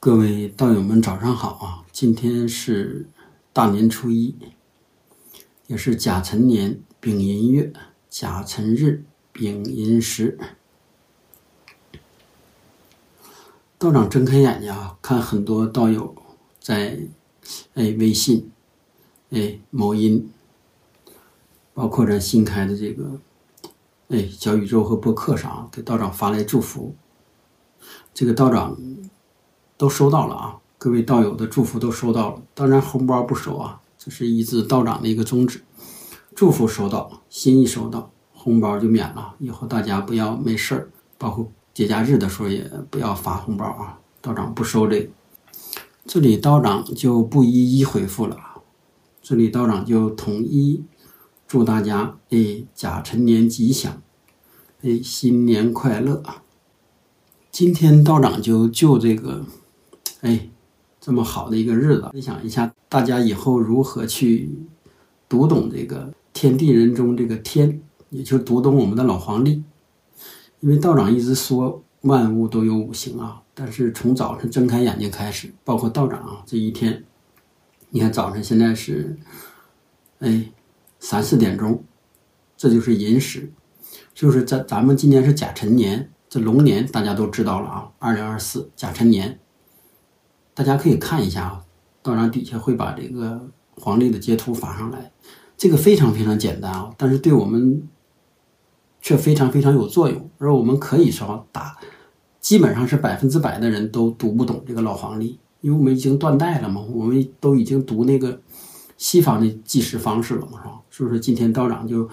各位道友们，早上好啊！今天是大年初一，也是甲辰年丙寅月甲辰日丙寅时。道长睁开眼睛啊，看很多道友在哎微信、哎某音，包括咱新开的这个哎小宇宙和播客上，给道长发来祝福。这个道长。都收到了啊，各位道友的祝福都收到了，当然红包不收啊，这是一自道长的一个宗旨。祝福收到，心意收到，红包就免了。以后大家不要没事儿，包括节假日的时候也不要发红包啊，道长不收这个。这里道长就不一一回复了啊，这里道长就统一祝大家哎甲辰年吉祥，哎新年快乐啊。今天道长就就这个。哎，这么好的一个日子，分享一下大家以后如何去读懂这个天地人中这个天，也就读懂我们的老黄历。因为道长一直说万物都有五行啊，但是从早晨睁开眼睛开始，包括道长啊这一天，你看早晨现在是哎三四点钟，这就是寅时，就是咱咱们今年是甲辰年，这龙年大家都知道了啊，二零二四甲辰年。大家可以看一下啊，道长底下会把这个黄历的截图发上来。这个非常非常简单啊，但是对我们却非常非常有作用。而我们可以说打，基本上是百分之百的人都读不懂这个老黄历，因为我们已经断代了嘛，我们都已经读那个西方的计时方式了嘛，是吧？所以说今天道长就，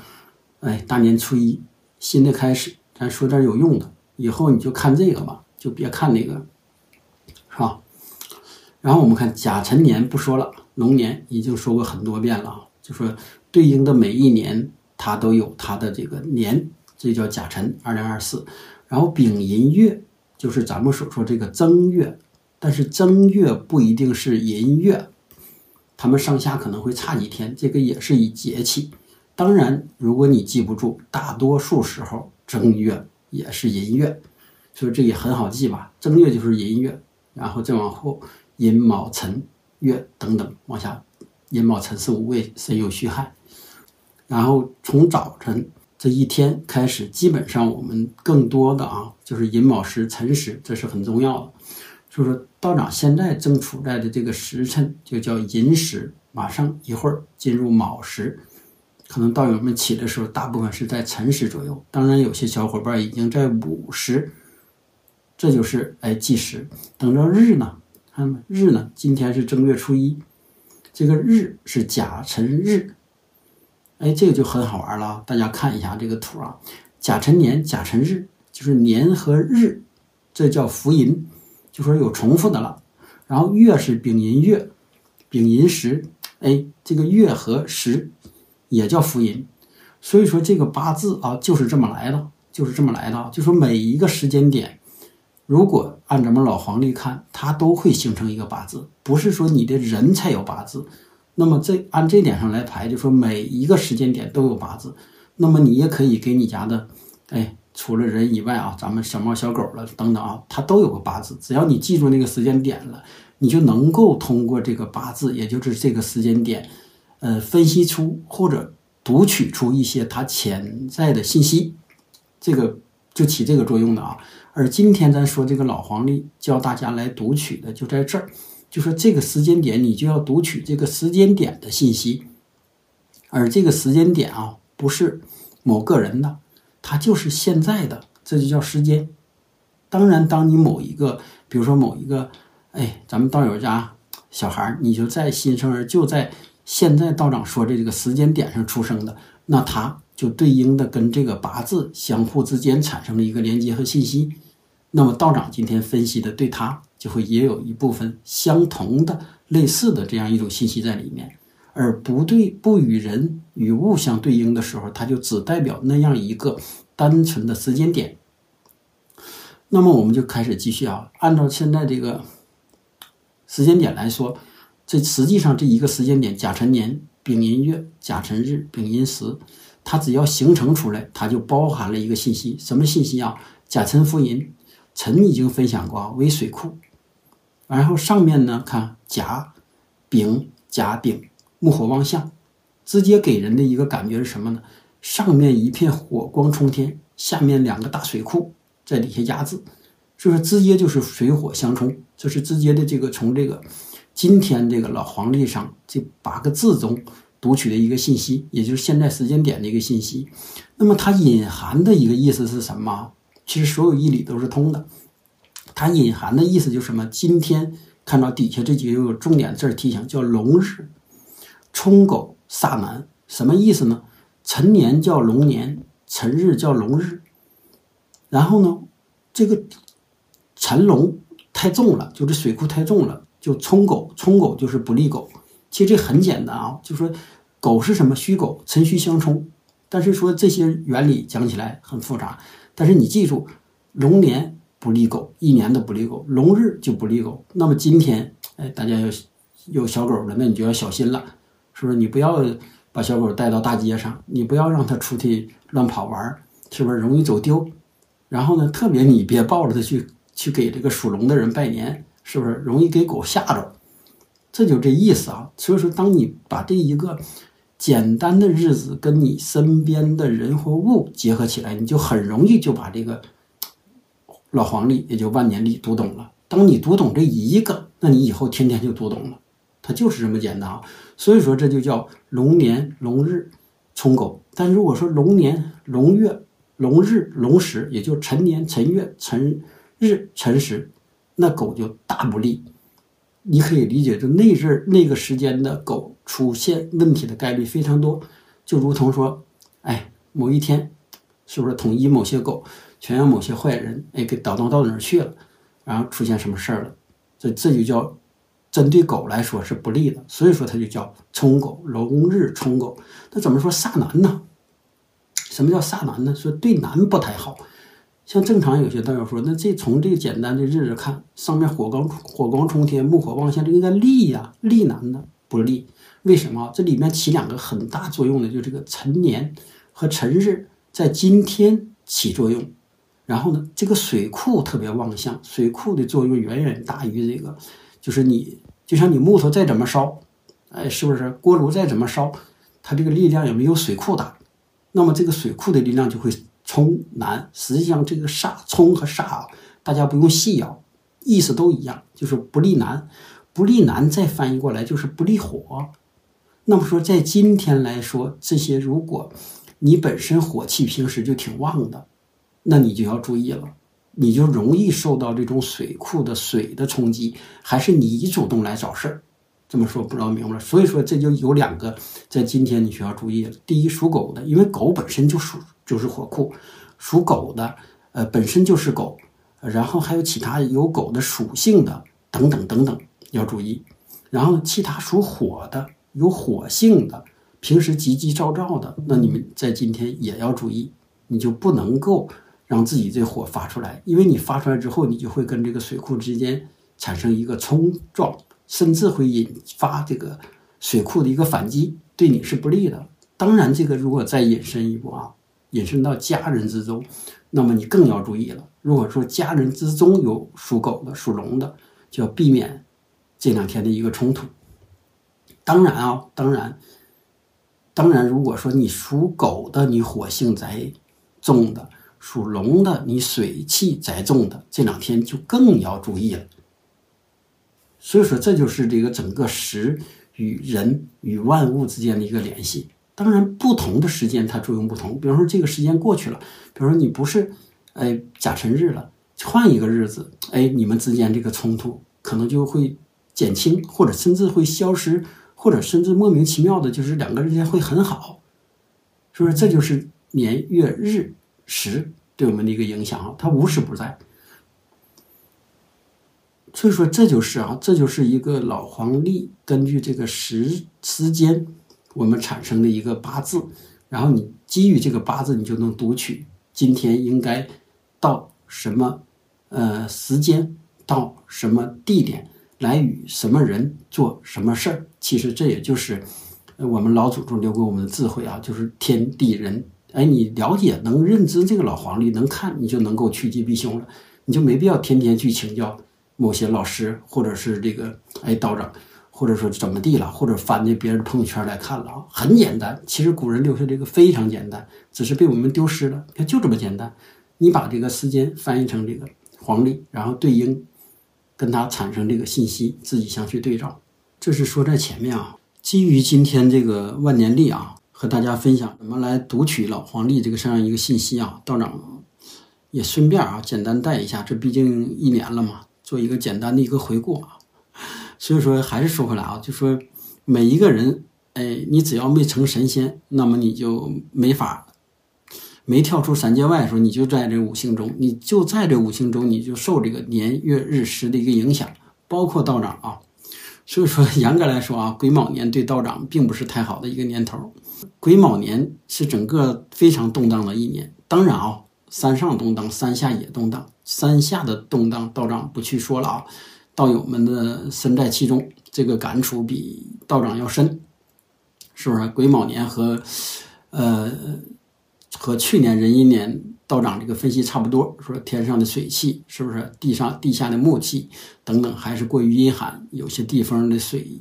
哎，大年初一，新的开始，咱说点有用的。以后你就看这个吧，就别看那个，是吧？然后我们看甲辰年不说了，龙年已经说过很多遍了啊，就说对应的每一年它都有它的这个年，这叫甲辰二零二四。然后丙寅月就是咱们所说这个正月，但是正月不一定是寅月，他们上下可能会差几天，这个也是以节气。当然，如果你记不住，大多数时候正月也是寅月，所以这也很好记吧？正月就是寅月，然后再往后。寅卯辰月等等往下，寅卯辰是五位申酉戌亥，然后从早晨这一天开始，基本上我们更多的啊就是寅卯时辰时，这是很重要的。所以说道长现在正处在的这个时辰就叫寅时，马上一会儿进入卯时，可能道友们起的时候大部分是在辰时左右，当然有些小伙伴已经在午时，这就是哎计时，等着日呢。看日呢？今天是正月初一，这个日是甲辰日。哎，这个就很好玩了。大家看一下这个图啊，甲辰年甲辰日，就是年和日，这叫福银，就说有重复的了。然后月是丙寅月，丙寅时，哎，这个月和时也叫福银。所以说这个八字啊，就是这么来的，就是这么来的。就说每一个时间点。如果按咱们老黄历看，它都会形成一个八字，不是说你的人才有八字。那么这按这点上来排，就说每一个时间点都有八字。那么你也可以给你家的，哎，除了人以外啊，咱们小猫小狗了等等啊，它都有个八字。只要你记住那个时间点了，你就能够通过这个八字，也就是这个时间点，呃，分析出或者读取出一些它潜在的信息。这个。就起这个作用的啊，而今天咱说这个老黄历教大家来读取的就在这儿，就说这个时间点你就要读取这个时间点的信息，而这个时间点啊不是某个人的，它就是现在的，这就叫时间。当然，当你某一个，比如说某一个，哎，咱们道友家小孩你就在新生儿就在现在道长说的这个时间点上出生的，那他。就对应的跟这个八字相互之间产生了一个连接和信息，那么道长今天分析的对他就会也有一部分相同的类似的这样一种信息在里面，而不对不与人与物相对应的时候，它就只代表那样一个单纯的时间点。那么我们就开始继续啊，按照现在这个时间点来说，这实际上这一个时间点甲辰年丙寅月甲辰日丙寅时。它只要形成出来，它就包含了一个信息，什么信息啊？甲辰福寅，辰已经分享过，为水库，然后上面呢，看甲、丙、甲、丙，木火旺相，直接给人的一个感觉是什么呢？上面一片火光冲天，下面两个大水库在底下压制，是不是直接就是水火相冲？这是直接的这个从这个今天这个老黄历上这八个字中读取的一个信息，也就是现在时间点的一个信息。那么它隐含的一个意思是什么？其实所有义理都是通的。它隐含的意思就是什么？今天看到底下这几个重点字提醒，叫龙日冲狗煞南，什么意思呢？辰年叫龙年，辰日叫龙日。然后呢，这个辰龙太重了，就这水库太重了，就冲狗，冲狗就是不利狗。其实这很简单啊，就说狗是什么？虚狗，辰戌相冲。但是说这些原理讲起来很复杂，但是你记住，龙年。不利狗，一年都不利狗，龙日就不利狗。那么今天，哎，大家要有小狗的，那你就要小心了，是不是？你不要把小狗带到大街上，你不要让它出去乱跑玩，是不是容易走丢？然后呢，特别你别抱着它去去给这个属龙的人拜年，是不是容易给狗吓着？这就这意思啊。所以说，当你把这一个简单的日子跟你身边的人和物结合起来，你就很容易就把这个。老黄历也就万年历读懂了。当你读懂这一个，那你以后天天就读懂了。它就是这么简单啊。所以说这就叫龙年龙日冲狗。但如果说龙年龙月龙日龙时，也就辰年辰月辰日辰时，那狗就大不利。你可以理解，就那阵那个时间的狗出现问题的概率非常多。就如同说，哎，某一天是不是统一某些狗？全让某些坏人哎给捣弄到哪儿去了，然后出现什么事儿了？这这就叫针对狗来说是不利的，所以说它就叫冲狗，龙日冲狗。那怎么说煞难呢？什么叫煞难呢？说对男不太好。像正常有些道友说，那这从这个简单的日子看，上面火光火光冲天，木火旺相，这应该利呀，利难呢不利。为什么？这里面起两个很大作用的，就这个辰年和辰日在今天起作用。然后呢，这个水库特别旺相，水库的作用远远大于这个，就是你就像你木头再怎么烧，哎，是不是锅炉再怎么烧，它这个力量也没有水库大，那么这个水库的力量就会冲南。实际上这个煞冲和煞啊，大家不用细咬，意思都一样，就是不利南，不利男再翻译过来就是不利火。那么说在今天来说，这些如果你本身火气平时就挺旺的。那你就要注意了，你就容易受到这种水库的水的冲击，还是你主动来找事儿？这么说不知道明白了。所以说这就有两个，在今天你需要注意了。第一，属狗的，因为狗本身就属就是火库，属狗的，呃，本身就是狗，然后还有其他有狗的属性的等等等等要注意。然后其他属火的，有火性的，平时急急躁躁的，那你们在今天也要注意，你就不能够。让自己这火发出来，因为你发出来之后，你就会跟这个水库之间产生一个冲撞，甚至会引发这个水库的一个反击，对你是不利的。当然，这个如果再引申一步啊，引申到家人之中，那么你更要注意了。如果说家人之中有属狗的、属龙的，就要避免这两天的一个冲突。当然啊，当然，当然，如果说你属狗的，你火性在重的。属龙的，你水气载重的，这两天就更要注意了。所以说，这就是这个整个时与人与万物之间的一个联系。当然，不同的时间它作用不同。比方说，这个时间过去了，比如说你不是哎甲辰日了，换一个日子，哎，你们之间这个冲突可能就会减轻，或者甚至会消失，或者甚至莫名其妙的，就是两个人间会很好，是不是？这就是年月日。时对我们的一个影响啊，它无时不在。所以说，这就是啊，这就是一个老黄历根据这个时时间，我们产生的一个八字，然后你基于这个八字，你就能读取今天应该到什么呃时间，到什么地点来与什么人做什么事儿。其实这也就是我们老祖宗留给我们的智慧啊，就是天地人。哎，你了解能认知这个老黄历，能看你就能够趋吉避凶了，你就没必要天天去请教某些老师或者是这个哎道长，或者说怎么地了，或者翻着别人朋友圈来看了啊，很简单。其实古人留下这个非常简单，只是被我们丢失了。你看就这么简单，你把这个时间翻译成这个黄历，然后对应跟他产生这个信息，自己相去对照。这是说在前面啊，基于今天这个万年历啊。和大家分享怎么来读取老黄历这个上一个信息啊，道长也顺便啊简单带一下，这毕竟一年了嘛，做一个简单的一个回顾啊。所以说还是说回来啊，就说每一个人，哎，你只要没成神仙，那么你就没法没跳出三界外的时候，你就在这五行中，你就在这五行中，你就受这个年月日时的一个影响，包括道长啊。所以说严格来说啊，癸卯年对道长并不是太好的一个年头。癸卯年是整个非常动荡的一年，当然啊，山上动荡，山下也动荡。山下的动荡，道长不去说了啊，道友们的身在其中，这个感触比道长要深，是不是？癸卯年和，呃，和去年壬寅年道长这个分析差不多，说天上的水汽是不是？地上地下的木气等等，还是过于阴寒，有些地方的水。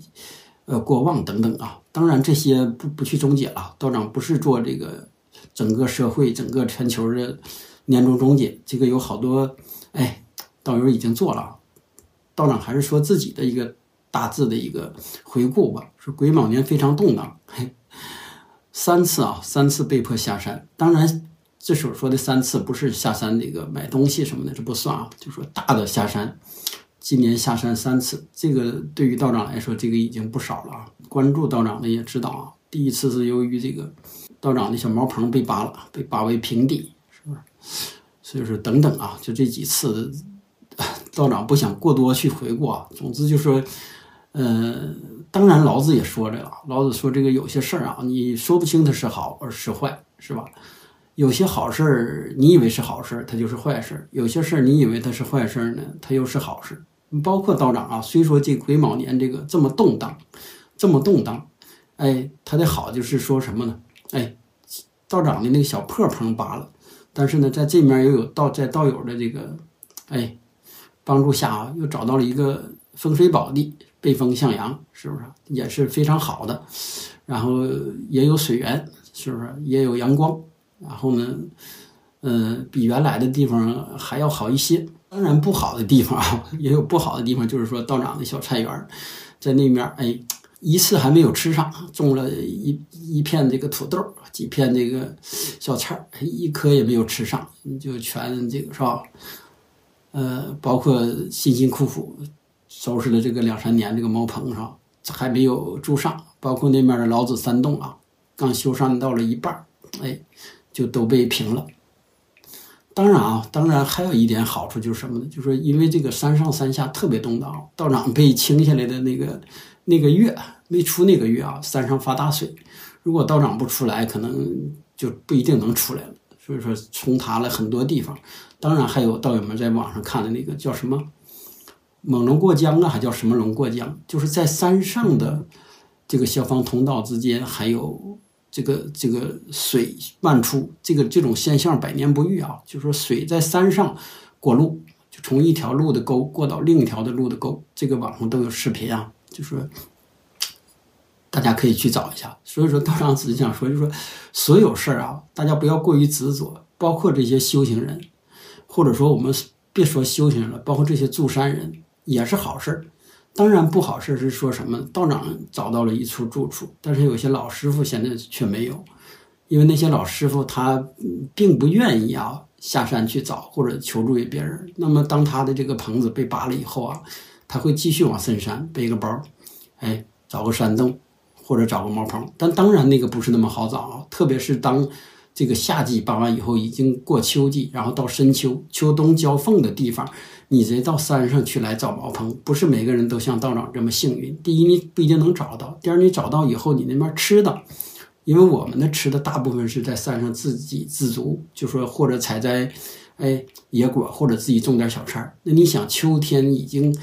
呃，过旺等等啊，当然这些不不去终结了。道长不是做这个整个社会、整个全球的年终终结，这个有好多哎道友已经做了。道长还是说自己的一个大致的一个回顾吧。说癸卯年非常动荡，嘿，三次啊，三次被迫下山。当然，这所说的三次不是下山这个买东西什么的，这不算啊，就说大的下山。今年下山三次，这个对于道长来说，这个已经不少了啊。关注道长的也知道啊，第一次是由于这个道长的小茅棚被扒了，被扒为平地，是不是？所以说等等啊，就这几次，道长不想过多去回顾啊。总之就说，呃，当然老子也说这个，老子说这个有些事儿啊，你说不清它是好而是坏，是吧？有些好事儿你以为是好事儿，它就是坏事儿；有些事儿你以为它是坏事儿呢，它又是好事。包括道长啊，虽说这癸卯年这个这么动荡，这么动荡，哎，他的好就是说什么呢？哎，道长的那个小破棚扒了，但是呢，在这面又有道在道友的这个哎帮助下啊，又找到了一个风水宝地，背风向阳，是不是也是非常好的？然后也有水源，是不是也有阳光？然后呢，呃，比原来的地方还要好一些。当然，不好的地方啊，也有不好的地方，就是说道长的小菜园，在那面，哎，一次还没有吃上，种了一一片这个土豆，几片这个小菜，一颗也没有吃上，就全这个是吧？呃，包括辛辛苦苦收拾了这个两三年这个茅棚是吧？还没有住上，包括那面的老子山洞啊，刚修缮到了一半，哎，就都被平了。当然啊，当然还有一点好处就是什么呢？就是说，因为这个山上山下特别动荡，道长被清下来的那个那个月没出那个月啊，山上发大水。如果道长不出来，可能就不一定能出来了。所以说，冲塌了很多地方。当然还有道友们在网上看的那个叫什么“猛龙过江”啊，还叫什么“龙过江”，就是在山上的这个消防通道之间还有。这个这个水漫出，这个这种现象百年不遇啊！就说水在山上过路，就从一条路的沟过到另一条的路的沟，这个网上都有视频啊，就是大家可以去找一下。所以说道长只是想说，就说所有事儿啊，大家不要过于执着，包括这些修行人，或者说我们别说修行人了，包括这些住山人也是好事儿。当然不好事是说什么道长找到了一处住处，但是有些老师傅现在却没有，因为那些老师傅他并不愿意啊下山去找或者求助于别人。那么当他的这个棚子被扒了以后啊，他会继续往深山背个包，哎，找个山洞或者找个茅棚。但当然那个不是那么好找啊，特别是当。这个夏季扒完以后，已经过秋季，然后到深秋、秋冬交缝的地方，你这到山上去来找茅棚，不是每个人都像道长这么幸运。第一，你不一定能找到；第二，你找到以后，你那边吃的，因为我们的吃的大部分是在山上自给自足，就说或者采摘，哎，野果，或者自己种点小菜。那你想，秋天已经。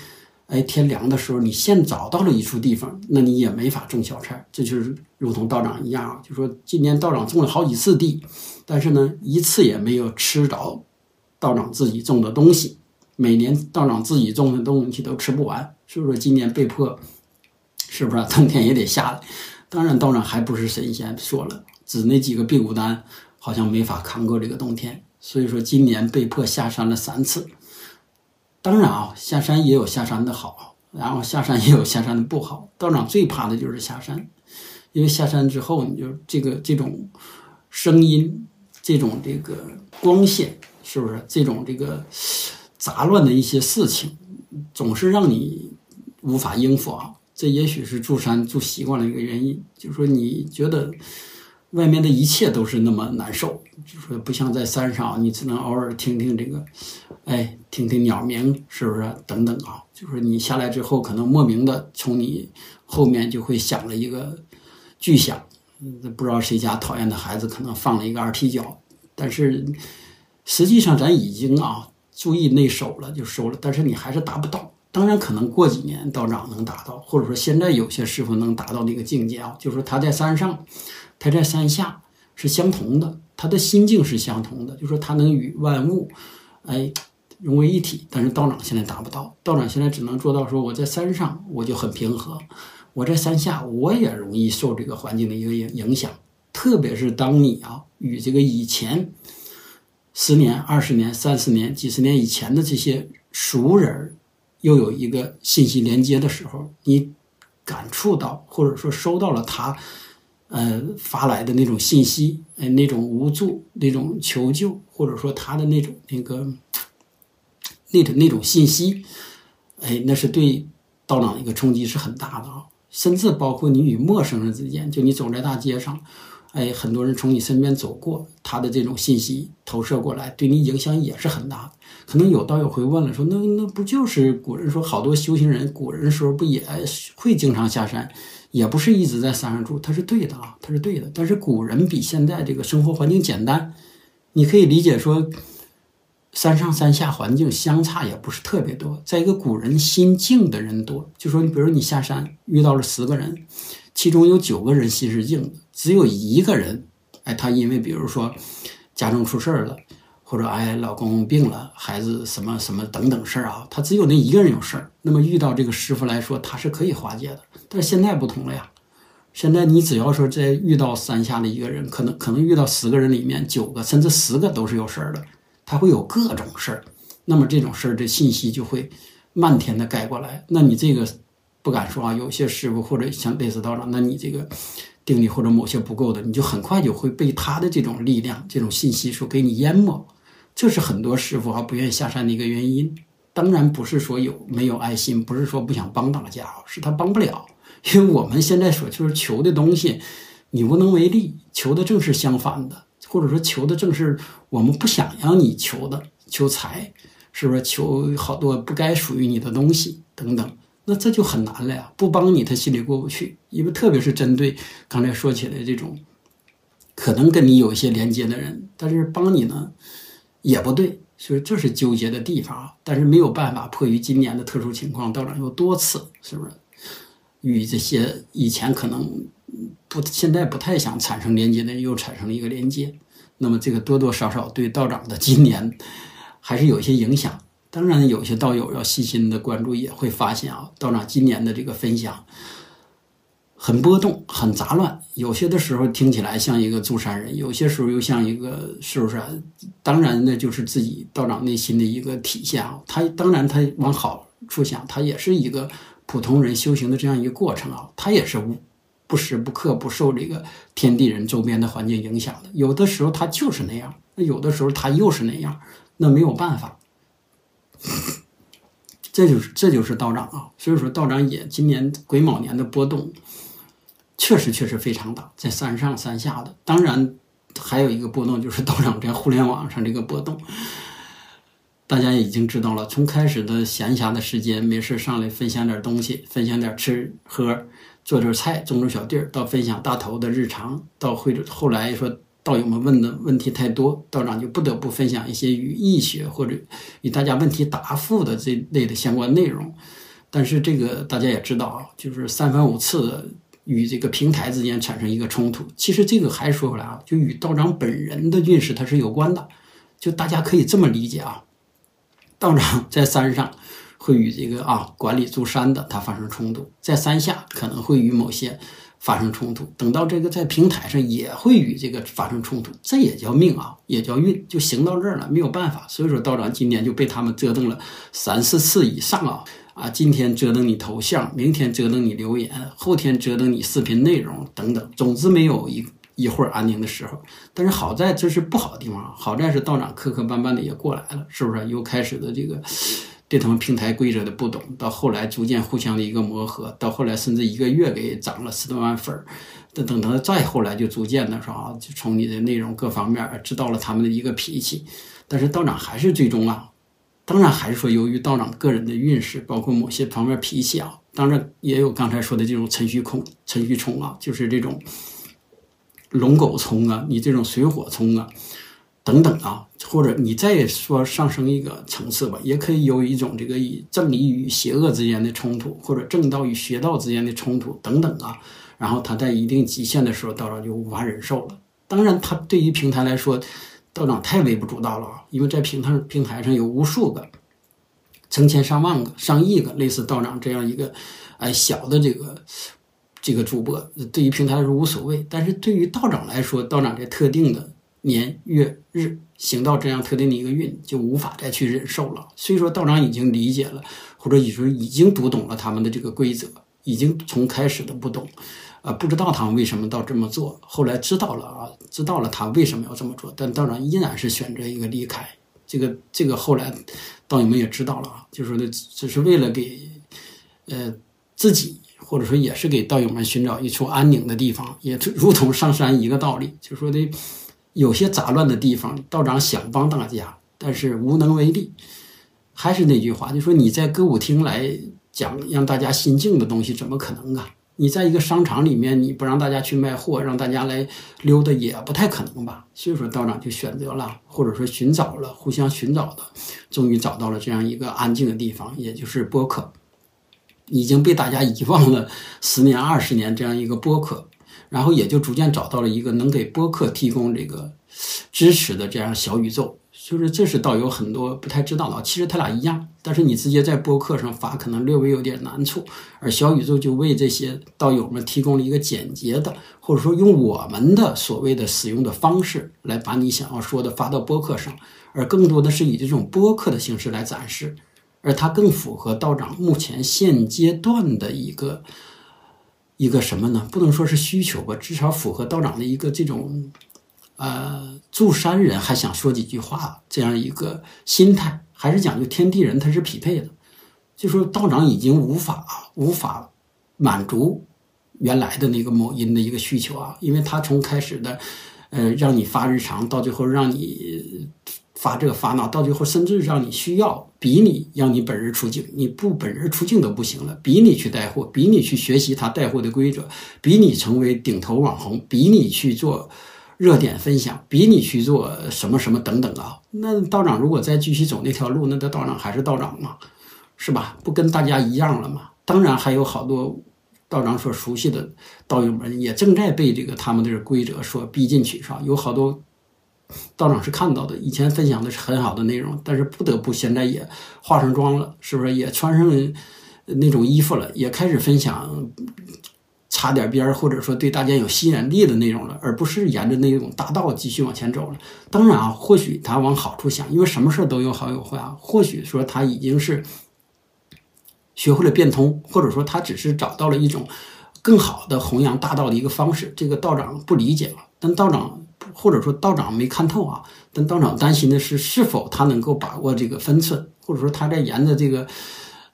哎，天凉的时候，你现找到了一处地方，那你也没法种小菜。这就是如同道长一样，就说今年道长种了好几次地，但是呢，一次也没有吃着道长自己种的东西。每年道长自己种的东西都吃不完，所以说今年被迫，是不是冬天也得下来？当然，道长还不是神仙，说了，只那几个辟谷丹好像没法扛过这个冬天，所以说今年被迫下山了三次。当然啊，下山也有下山的好，然后下山也有下山的不好。道长最怕的就是下山，因为下山之后，你就这个这种声音，这种这个光线，是不是这种这个杂乱的一些事情，总是让你无法应付啊。这也许是住山住习惯了一个原因，就是说你觉得外面的一切都是那么难受，就是说不像在山上，你只能偶尔听听这个，哎，听听鸟鸣，是不是？等等啊，就是你下来之后，可能莫名的从你后面就会响了一个巨响，不知道谁家讨厌的孩子可能放了一个二踢脚，但是实际上咱已经啊注意内守了，就收了，但是你还是达不到。当然，可能过几年道长能达到，或者说现在有些师傅能达到那个境界啊，就是说他在山上，他在山下是相同的，他的心境是相同的，就是说他能与万物，哎，融为一体。但是道长现在达不到，道长现在只能做到说我在山上我就很平和，我在山下我也容易受这个环境的一个影影响，特别是当你啊与这个以前十年、二十年、三十年、几十年以前的这些熟人。又有一个信息连接的时候，你感触到或者说收到了他，呃发来的那种信息，哎，那种无助、那种求救，或者说他的那种那个那种那种信息，哎，那是对道长一个冲击是很大的啊，甚至包括你与陌生人之间，就你走在大街上。哎，很多人从你身边走过，他的这种信息投射过来，对你影响也是很大。可能有道友会问了，说那那不就是古人说好多修行人，古人时候不也会经常下山，也不是一直在山上住，他是对的啊，他是对的。但是古人比现在这个生活环境简单，你可以理解说，山上山下环境相差也不是特别多。再一个，古人心静的人多，就说你比如你下山遇到了十个人。其中有九个人心是静的，只有一个人，哎，他因为比如说家中出事儿了，或者哎老公病了，孩子什么什么等等事儿啊，他只有那一个人有事儿。那么遇到这个师傅来说，他是可以化解的。但是现在不同了呀，现在你只要说在遇到山下的一个人，可能可能遇到十个人里面九个甚至十个都是有事儿的，他会有各种事儿。那么这种事儿的信息就会漫天的盖过来，那你这个。不敢说啊，有些师傅或者像类似道长，那你这个定力或者某些不够的，你就很快就会被他的这种力量、这种信息所给你淹没。这是很多师傅啊不愿意下山的一个原因。当然不是说有没有爱心，不是说不想帮大家，是他帮不了。因为我们现在所就是求的东西，你无能为力，求的正是相反的，或者说求的正是我们不想让你求的，求财，是不是求好多不该属于你的东西等等。那这就很难了呀！不帮你，他心里过不去。因为特别是针对刚才说起来这种，可能跟你有一些连接的人，但是帮你呢也不对，所以这是纠结的地方啊。但是没有办法，迫于今年的特殊情况，道长又多次是不是与这些以前可能不现在不太想产生连接的人又产生了一个连接？那么这个多多少少对道长的今年还是有一些影响。当然，有些道友要细心的关注，也会发现啊，道长今年的这个分享很波动、很杂乱。有些的时候听起来像一个住山人，有些时候又像一个是不是？当然，那就是自己道长内心的一个体现啊。他当然，他往好处想，他也是一个普通人修行的这样一个过程啊。他也是无不时不刻不受这个天地人周边的环境影响的。有的时候他就是那样，那有的时候他又是那样，那没有办法。这就是这就是道长啊，所以说道长也今年癸卯年的波动，确实确实非常大，在山上山下的。当然还有一个波动就是道长在互联网上这个波动，大家已经知道了。从开始的闲暇的时间，没事上来分享点东西，分享点吃喝，做点菜，种种小地儿，到分享大头的日常，到会后来说。道友们问的问题太多，道长就不得不分享一些与易学或者与大家问题答复的这类的相关内容。但是这个大家也知道啊，就是三番五次的与这个平台之间产生一个冲突。其实这个还说回来啊，就与道长本人的运势它是有关的。就大家可以这么理解啊，道长在山上会与这个啊管理住山的他发生冲突，在山下可能会与某些发生冲突，等到这个在平台上也会与这个发生冲突，这也叫命啊，也叫运，就行到这儿了，没有办法。所以说道长今年就被他们折腾了三四次以上啊啊！今天折腾你头像，明天折腾你留言，后天折腾你视频内容等等，总之没有一。一会儿安宁的时候，但是好在这是不好的地方，好在是道长磕磕绊绊的也过来了，是不是？又开始的这个对他们平台规则的不懂，到后来逐渐互相的一个磨合，到后来甚至一个月给涨了十多万粉儿，等等他再后来就逐渐的说啊就从你的内容各方面知道了他们的一个脾气，但是道长还是最终啊，当然还是说由于道长个人的运势，包括某些方面脾气啊，当然也有刚才说的这种辰戌空辰戌冲啊，就是这种。龙狗冲啊，你这种水火冲啊，等等啊，或者你再说上升一个层次吧，也可以有一种这个以正义与邪恶之间的冲突，或者正道与邪道之间的冲突等等啊。然后他在一定极限的时候，道长就无法忍受了。当然，他对于平台来说，道长太微不足道了啊，因为在平台平台上有无数个、成千上万个、上亿个类似道长这样一个哎小的这个。这个主播对于平台来说无所谓，但是对于道长来说，道长这特定的年月日行到这样特定的一个运，就无法再去忍受了。所以说，道长已经理解了，或者已说已经读懂了他们的这个规则，已经从开始的不懂，啊，不知道他们为什么到这么做，后来知道了啊，知道了他为什么要这么做，但道长依然是选择一个离开。这个这个后来道友们也知道了啊，就说的只是为了给呃自己。或者说也是给道友们寻找一处安宁的地方，也如同上山一个道理。就说的有些杂乱的地方，道长想帮大家，但是无能为力。还是那句话，就说你在歌舞厅来讲让大家心静的东西，怎么可能啊？你在一个商场里面，你不让大家去卖货，让大家来溜达，也不太可能吧？所以说道长就选择了，或者说寻找了，互相寻找的，终于找到了这样一个安静的地方，也就是播客。已经被大家遗忘了十年、二十年这样一个播客，然后也就逐渐找到了一个能给播客提供这个支持的这样小宇宙。就是这是倒有很多不太知道的，其实他俩一样，但是你直接在播客上发可能略微有点难处，而小宇宙就为这些道友们提供了一个简洁的，或者说用我们的所谓的使用的方式来把你想要说的发到播客上，而更多的是以这种播客的形式来展示。而它更符合道长目前现阶段的一个一个什么呢？不能说是需求吧，至少符合道长的一个这种呃住山人还想说几句话这样一个心态，还是讲究天地人他是匹配的。就说道长已经无法无法满足原来的那个某音的一个需求啊，因为他从开始的呃让你发日常，到最后让你。发这发那，到最后甚至让你需要比你让你本人出镜，你不本人出镜都不行了，比你去带货，比你去学习他带货的规则，比你成为顶头网红，比你去做热点分享，比你去做什么什么等等啊！那道长如果再继续走那条路，那他道长还是道长吗？是吧？不跟大家一样了吗？当然还有好多道长所熟悉的道友们也正在被这个他们的规则所逼进去，是吧？有好多。道长是看到的，以前分享的是很好的内容，但是不得不现在也化上妆了，是不是也穿上那种衣服了，也开始分享擦点边儿或者说对大家有吸引力的内容了，而不是沿着那种大道继续往前走了。当然啊，或许他往好处想，因为什么事都有好有坏啊。或许说他已经是学会了变通，或者说他只是找到了一种更好的弘扬大道的一个方式。这个道长不理解了，但道长。或者说道长没看透啊，但道长担心的是，是否他能够把握这个分寸，或者说他在沿着这个，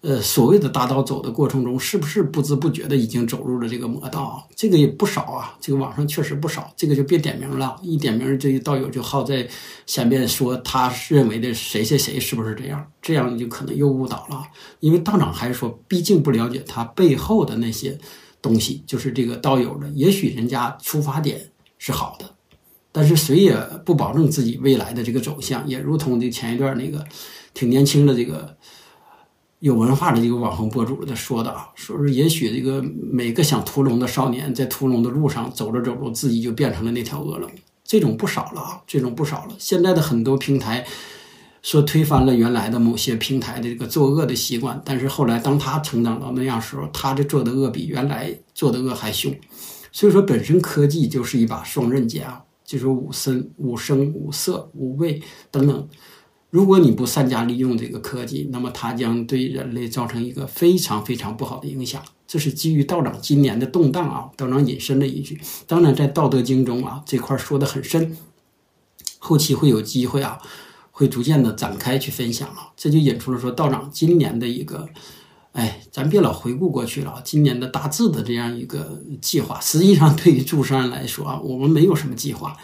呃，所谓的大道走的过程中，是不是不知不觉的已经走入了这个魔道？这个也不少啊，这个网上确实不少，这个就别点名了，一点名这道友就好在下面说他认为的谁谁谁是不是这样，这样就可能又误导了，因为道长还是说，毕竟不了解他背后的那些东西，就是这个道友的，也许人家出发点是好的。但是谁也不保证自己未来的这个走向，也如同这前一段那个挺年轻的这个有文化的这个网红博主的说的啊，说是也许这个每个想屠龙的少年在屠龙的路上走着走着，自己就变成了那条恶龙。这种不少了啊，这种不少了。现在的很多平台，说推翻了原来的某些平台的这个作恶的习惯，但是后来当他成长到那样时候，他的做的恶比原来做的恶还凶。所以说，本身科技就是一把双刃剑啊，就是五声、五声、五色、五味等等。如果你不善加利用这个科技，那么它将对人类造成一个非常非常不好的影响。这是基于道长今年的动荡啊，道长引申了一句。当然，在《道德经》中啊，这块说的很深，后期会有机会啊，会逐渐的展开去分享啊。这就引出了说道长今年的一个，哎，咱别老回顾过去了，今年的大致的这样一个计划。实际上，对于诸山来说啊，我们没有什么计划。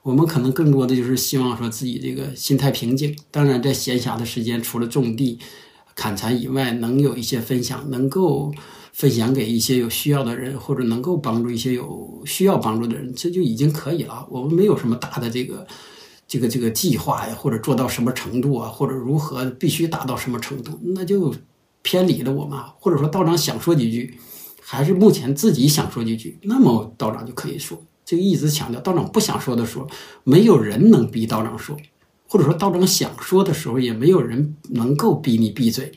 我们可能更多的就是希望说自己这个心态平静。当然，在闲暇的时间，除了种地、砍柴以外，能有一些分享，能够分享给一些有需要的人，或者能够帮助一些有需要帮助的人，这就已经可以了。我们没有什么大的这个、这个、这个计划呀，或者做到什么程度啊，或者如何必须达到什么程度，那就偏离了我们。或者说道长想说几句，还是目前自己想说几句，那么道长就可以说。就一直强调，道长不想说的时候，没有人能逼道长说；或者说，道长想说的时候，也没有人能够逼你闭嘴。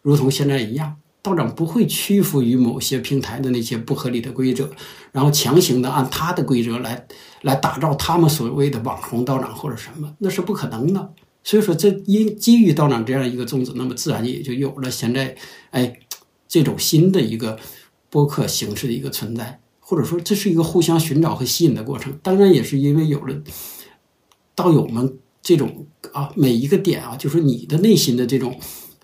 如同现在一样，道长不会屈服于某些平台的那些不合理的规则，然后强行的按他的规则来来打造他们所谓的网红道长或者什么，那是不可能的。所以说，这因基于道长这样一个宗旨，那么自然也就有了现在哎这种新的一个播客形式的一个存在。或者说，这是一个互相寻找和吸引的过程。当然，也是因为有了道友们这种啊，每一个点啊，就是你的内心的这种，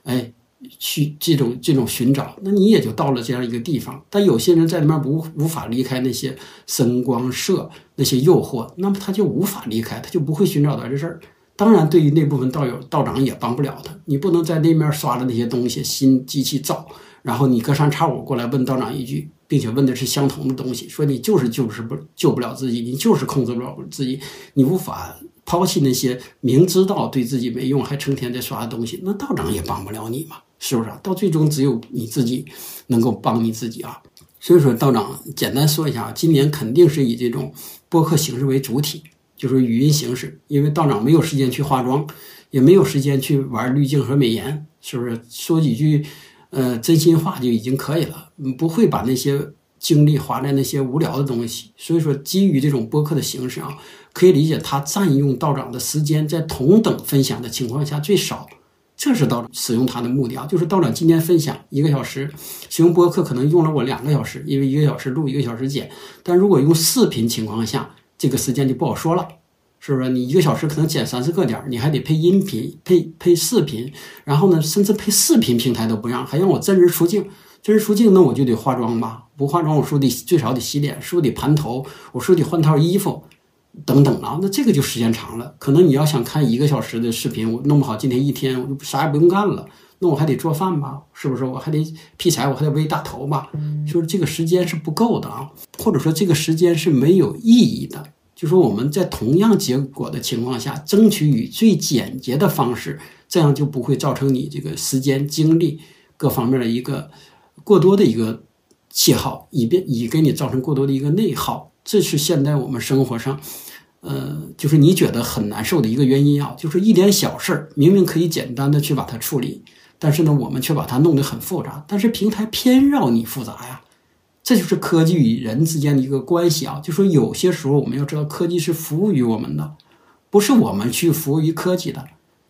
哎，去这种这种寻找，那你也就到了这样一个地方。但有些人在里面无无法离开那些声光色那些诱惑，那么他就无法离开，他就不会寻找到这事儿。当然，对于那部分道友道长也帮不了他。你不能在那面刷的那些东西，心机器造，然后你隔三差五过来问道长一句。并且问的是相同的东西，说你就是就是不救不了自己，你就是控制不了自己，你无法抛弃那些明知道对自己没用还成天在刷的东西，那道长也帮不了你嘛，是不是？到最终只有你自己能够帮你自己啊。所以说，道长简单说一下，今年肯定是以这种播客形式为主体，就是语音形式，因为道长没有时间去化妆，也没有时间去玩滤镜和美颜，是不是？说几句。呃，真心话就已经可以了，不会把那些精力花在那些无聊的东西。所以说，基于这种播客的形式啊，可以理解他占用道长的时间，在同等分享的情况下最少，这是道长使用他的目的啊。就是道长今天分享一个小时，使用播客可能用了我两个小时，因为一个小时录，一个小时剪。但如果用视频情况下，这个时间就不好说了。是不是你一个小时可能剪三四个点，你还得配音频、配配视频，然后呢，甚至配视频平台都不让，还让我真人出镜，真人出镜，那我就得化妆吧？不化妆，我说得最少得洗脸，是不是得盘头，我说得换套衣服，等等啊，那这个就时间长了。可能你要想看一个小时的视频，我弄不好今天一天我就啥也不用干了，那我还得做饭吧？是不是？我还得劈柴，我还得喂大头吧？就是这个时间是不够的啊，或者说这个时间是没有意义的。就说我们在同样结果的情况下，争取以最简洁的方式，这样就不会造成你这个时间、精力各方面的一个过多的一个气耗，以便以给你造成过多的一个内耗。这是现在我们生活上，呃，就是你觉得很难受的一个原因啊，就是一点小事儿，明明可以简单的去把它处理，但是呢，我们却把它弄得很复杂，但是平台偏让你复杂呀。这就是科技与人之间的一个关系啊！就说有些时候我们要知道，科技是服务于我们的，不是我们去服务于科技的。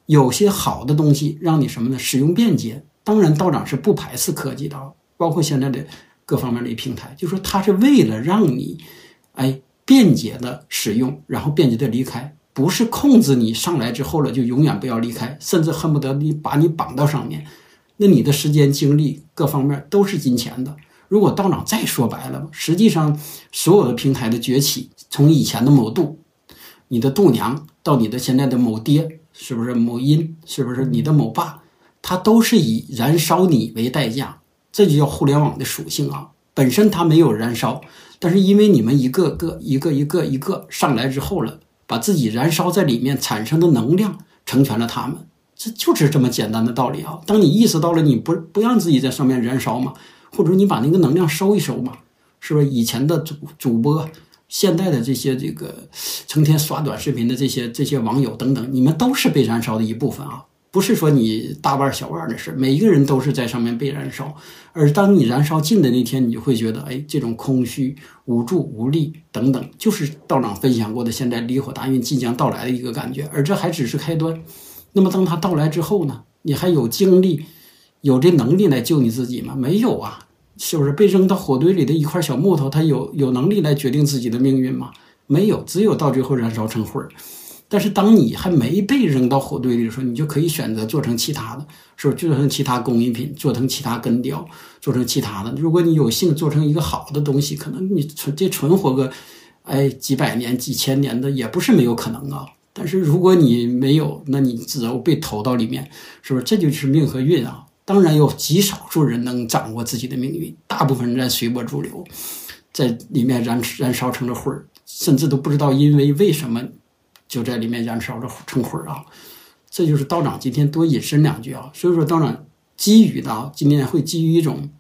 有些好的东西让你什么呢？使用便捷。当然，道长是不排斥科技的，包括现在的各方面的一平台，就说它是为了让你，哎，便捷的使用，然后便捷的离开，不是控制你上来之后了就永远不要离开，甚至恨不得你把你绑到上面，那你的时间精力各方面都是金钱的。如果道长再说白了，实际上所有的平台的崛起，从以前的某度，你的度娘，到你的现在的某爹，是不是某音，是不是你的某爸，它都是以燃烧你为代价，这就叫互联网的属性啊。本身它没有燃烧，但是因为你们一个个、一个一个一个上来之后了，把自己燃烧在里面产生的能量成全了他们，这就是这么简单的道理啊。当你意识到了，你不不让自己在上面燃烧嘛。或者你把那个能量收一收嘛，是不是？以前的主主播现在的这些这个成天刷短视频的这些这些网友等等，你们都是被燃烧的一部分啊！不是说你大腕小腕的事，每一个人都是在上面被燃烧。而当你燃烧尽的那天，你就会觉得，哎，这种空虚、无助、无力等等，就是道长分享过的现在离火大运即将到来的一个感觉。而这还只是开端。那么当它到来之后呢？你还有精力、有这能力来救你自己吗？没有啊。是不是被扔到火堆里的一块小木头，它有有能力来决定自己的命运吗？没有，只有到最后燃烧成灰儿。但是当你还没被扔到火堆里的时候，你就可以选择做成其他的，是不是？做成其他工艺品，做成其他根雕，做成其他的。如果你有幸做成一个好的东西，可能你存这存活个，哎，几百年、几千年的也不是没有可能啊。但是如果你没有，那你只有被投到里面，是不是？这就是命和运啊。当然有极少数人能掌握自己的命运，大部分人在随波逐流，在里面燃燃烧成了灰儿，甚至都不知道因为为什么就在里面燃烧着成灰啊！这就是道长今天多引申两句啊。所以说道长基于的啊今天会基于一种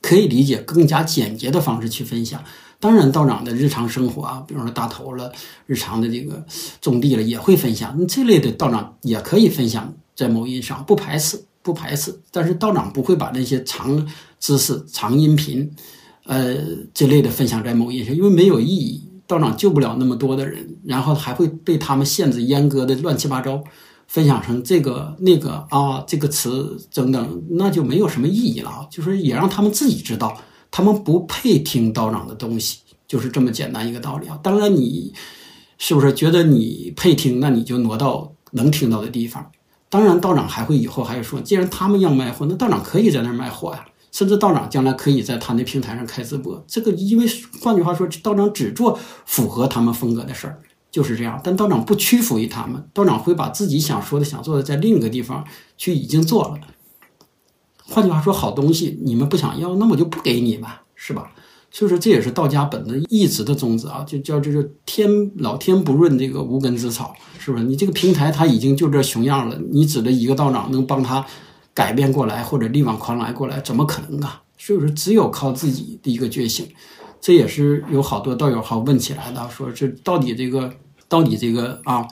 可以理解、更加简洁的方式去分享。当然道长的日常生活啊，比如说大头了、日常的这个种地了也会分享，这类的道长也可以分享在某音上，不排斥。不排斥，但是道长不会把那些长知识、长音频，呃，这类的分享在某音上，因为没有意义。道长救不了那么多的人，然后还会被他们限制、阉割的乱七八糟，分享成这个那个啊，这个词等等，那就没有什么意义了啊。就是也让他们自己知道，他们不配听道长的东西，就是这么简单一个道理啊。当然，你是不是觉得你配听，那你就挪到能听到的地方。当然，道长还会以后还会说，既然他们要卖货，那道长可以在那儿卖货呀。甚至道长将来可以在他那平台上开直播。这个，因为换句话说，道长只做符合他们风格的事儿，就是这样。但道长不屈服于他们，道长会把自己想说的、想做的，在另一个地方去已经做了。换句话说，好东西你们不想要，那我就不给你吧，是吧？所以说，这也是道家本的一直的宗旨啊，就叫这个天老天不润这个无根之草，是不是？你这个平台它已经就这熊样了，你指着一个道长能帮他改变过来或者力挽狂澜过来，怎么可能啊？所以说，只有靠自己的一个觉醒，这也是有好多道友好问起来的，说这到底这个到底这个啊，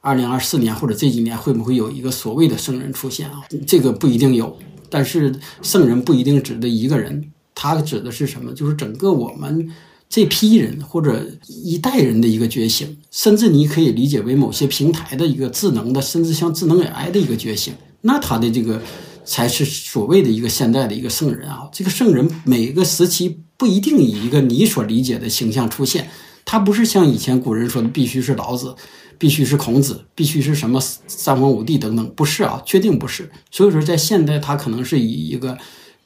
二零二四年或者这几年会不会有一个所谓的圣人出现啊？这个不一定有，但是圣人不一定指的一个人。他指的是什么？就是整个我们这批人或者一代人的一个觉醒，甚至你可以理解为某些平台的一个智能的，甚至像智能 AI 的一个觉醒。那他的这个才是所谓的一个现代的一个圣人啊！这个圣人每个时期不一定以一个你所理解的形象出现，他不是像以前古人说的必须是老子，必须是孔子，必须是什么三皇五帝等等，不是啊，确定不是。所以说，在现代，他可能是以一个。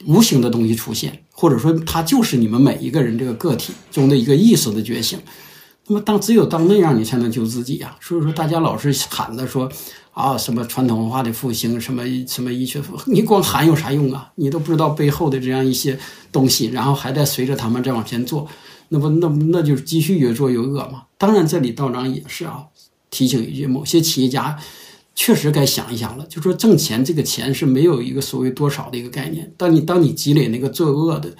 无形的东西出现，或者说他就是你们每一个人这个个体中的一个意识的觉醒。那么当只有当那样，你才能救自己呀。所以说，大家老是喊着说啊，什么传统文化的复兴，什么什么医学复，你光喊有啥用啊？你都不知道背后的这样一些东西，然后还在随着他们再往前做，那不那那就是继续越做越恶嘛。当然，这里道长也是啊，提醒一句，某些企业家。确实该想一想了，就说挣钱这个钱是没有一个所谓多少的一个概念。当你当你积累那个作恶的，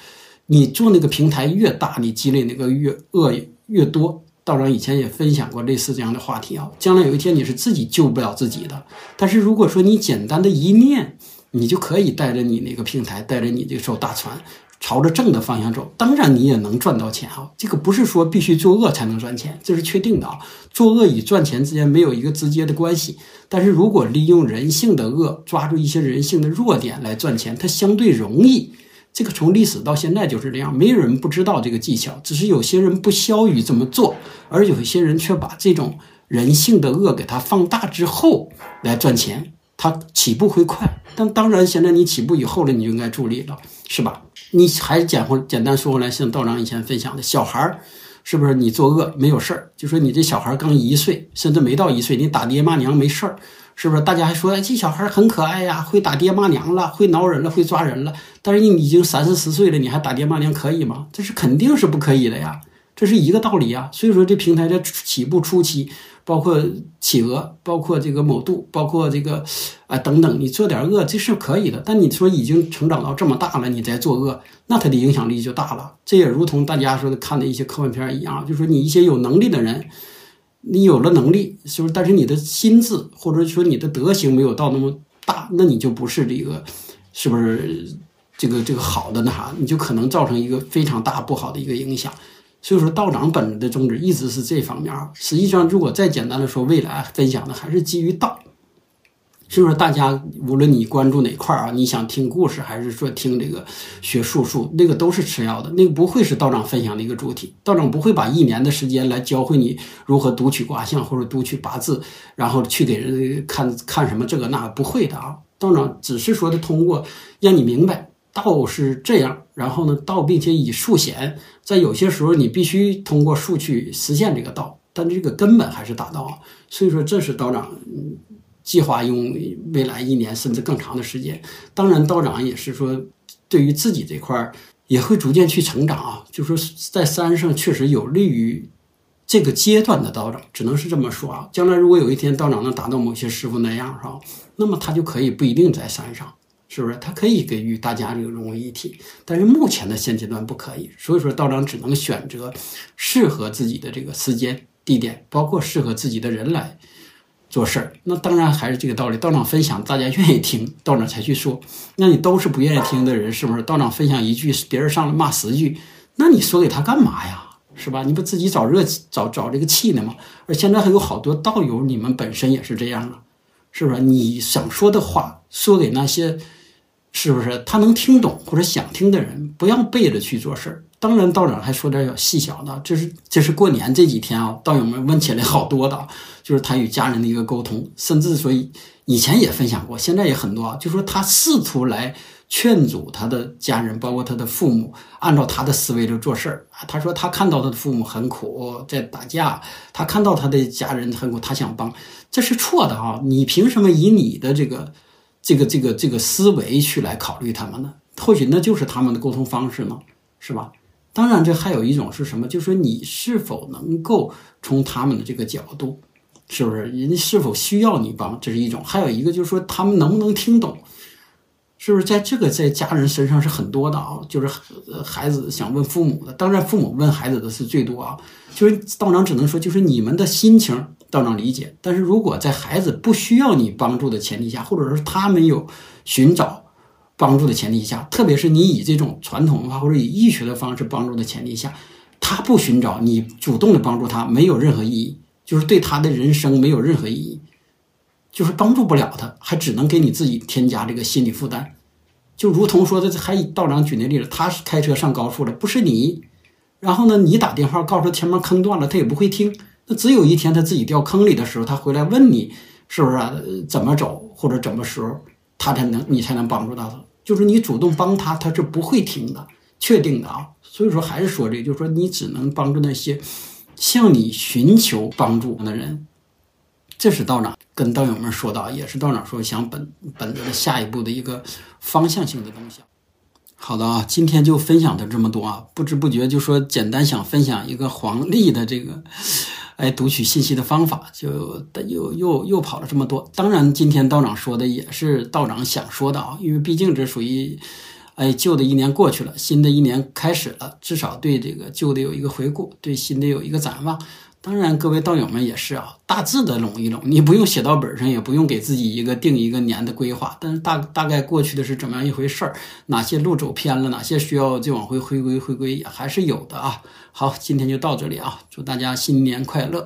你做那个平台越大，你积累那个越恶越多。道长以前也分享过类似这样的话题啊。将来有一天你是自己救不了自己的，但是如果说你简单的一念，你就可以带着你那个平台，带着你这艘大船。朝着正的方向走，当然你也能赚到钱啊！这个不是说必须作恶才能赚钱，这是确定的啊。作恶与赚钱之间没有一个直接的关系，但是如果利用人性的恶，抓住一些人性的弱点来赚钱，它相对容易。这个从历史到现在就是这样，没有人不知道这个技巧，只是有些人不屑于这么做，而有些人却把这种人性的恶给它放大之后来赚钱，它起步会快。但当然，现在你起步以后了，你就应该助力了，是吧？你还简回简单说回来，像道长以前分享的，小孩儿是不是你作恶没有事儿？就说你这小孩刚一岁，甚至没到一岁，你打爹骂娘没事儿，是不是？大家还说，这小孩很可爱呀，会打爹骂娘了，会挠人了，会抓人了。但是你已经三四十岁了，你还打爹骂娘可以吗？这是肯定是不可以的呀。这是一个道理啊。所以说，这平台在起步初期，包括企鹅，包括这个某度，包括这个啊等等，你做点恶这是可以的。但你说已经成长到这么大了，你再做恶，那它的影响力就大了。这也如同大家说的看的一些科幻片一样，就说你一些有能力的人。你有了能力，是不是？但是你的心智或者说你的德行没有到那么大，那你就不是这个，是不是？这个这个好的那啥，你就可能造成一个非常大不好的一个影响。所以说，道长本人的宗旨一直是这方面。实际上，如果再简单的说，未来分享的还是基于道。所以说，大家无论你关注哪块啊，你想听故事，还是说听这个学术数，那个都是次要的，那个不会是道长分享的一个主体。道长不会把一年的时间来教会你如何读取卦象或者读取八字，然后去给人看看什么这个那不会的啊。道长只是说的通过让你明白道是这样，然后呢道并且以数显，在有些时候你必须通过数去实现这个道，但这个根本还是大道啊。所以说，这是道长。计划用未来一年甚至更长的时间，当然道长也是说，对于自己这块儿也会逐渐去成长啊。就说在山上确实有利于这个阶段的道长，只能是这么说啊。将来如果有一天道长能达到某些师傅那样，是吧？那么他就可以不一定在山上，是不是？他可以给予大家这个融为一体，但是目前的现阶段不可以。所以说道长只能选择适合自己的这个时间、地点，包括适合自己的人来。做事儿，那当然还是这个道理。道长分享，大家愿意听，道长才去说。那你都是不愿意听的人，是不是？道长分享一句，别人上来骂十句，那你说给他干嘛呀？是吧？你不自己找热找找这个气呢吗？而现在还有好多道友，你们本身也是这样啊，是不是？你想说的话，说给那些，是不是他能听懂或者想听的人，不要背着去做事儿。当然，道长还说点小细小的，这是这是过年这几天啊，道友们问起来好多的，就是他与家人的一个沟通，甚至说以前也分享过，现在也很多啊，就说他试图来劝阻他的家人，包括他的父母，按照他的思维来做事儿啊。他说他看到他的父母很苦，在打架，他看到他的家人很苦，他想帮，这是错的啊！你凭什么以你的这个这个这个这个思维去来考虑他们呢？或许那就是他们的沟通方式呢，是吧？当然，这还有一种是什么？就是说你是否能够从他们的这个角度，是不是人家是否需要你帮？这是一种。还有一个就是说他们能不能听懂，是不是在这个在家人身上是很多的啊？就是孩子想问父母的，当然父母问孩子的是最多啊。就是道长只能说，就是你们的心情道长理解。但是如果在孩子不需要你帮助的前提下，或者说他没有寻找。帮助的前提下，特别是你以这种传统文化或者以医学的方式帮助的前提下，他不寻找你主动的帮助他，没有任何意义，就是对他的人生没有任何意义，就是帮助不了他，还只能给你自己添加这个心理负担。就如同说的，还以道长举那例子，他是开车上高速了，不是你，然后呢，你打电话告诉他前面坑断了，他也不会听。那只有一天他自己掉坑里的时候，他回来问你是不是啊怎么走或者怎么时候。他才能，你才能帮助到他。就是你主动帮他，他是不会听的，确定的啊。所以说，还是说这个，就是说你只能帮助那些向你寻求帮助的人。这是道长跟道友们说的，也是道长说想本本着的下一步的一个方向性的东西。好的啊，今天就分享的这么多啊，不知不觉就说简单想分享一个黄历的这个。哎，读取信息的方法就又又又跑了这么多。当然，今天道长说的也是道长想说的啊，因为毕竟这属于，哎，旧的一年过去了，新的一年开始了，至少对这个旧的有一个回顾，对新的有一个展望。当然，各位道友们也是啊，大致的拢一拢，你不用写到本上，也不用给自己一个定一个年的规划，但是大大概过去的是怎么样一回事儿，哪些路走偏了，哪些需要再往回回归回归，也还是有的啊。好，今天就到这里啊，祝大家新年快乐。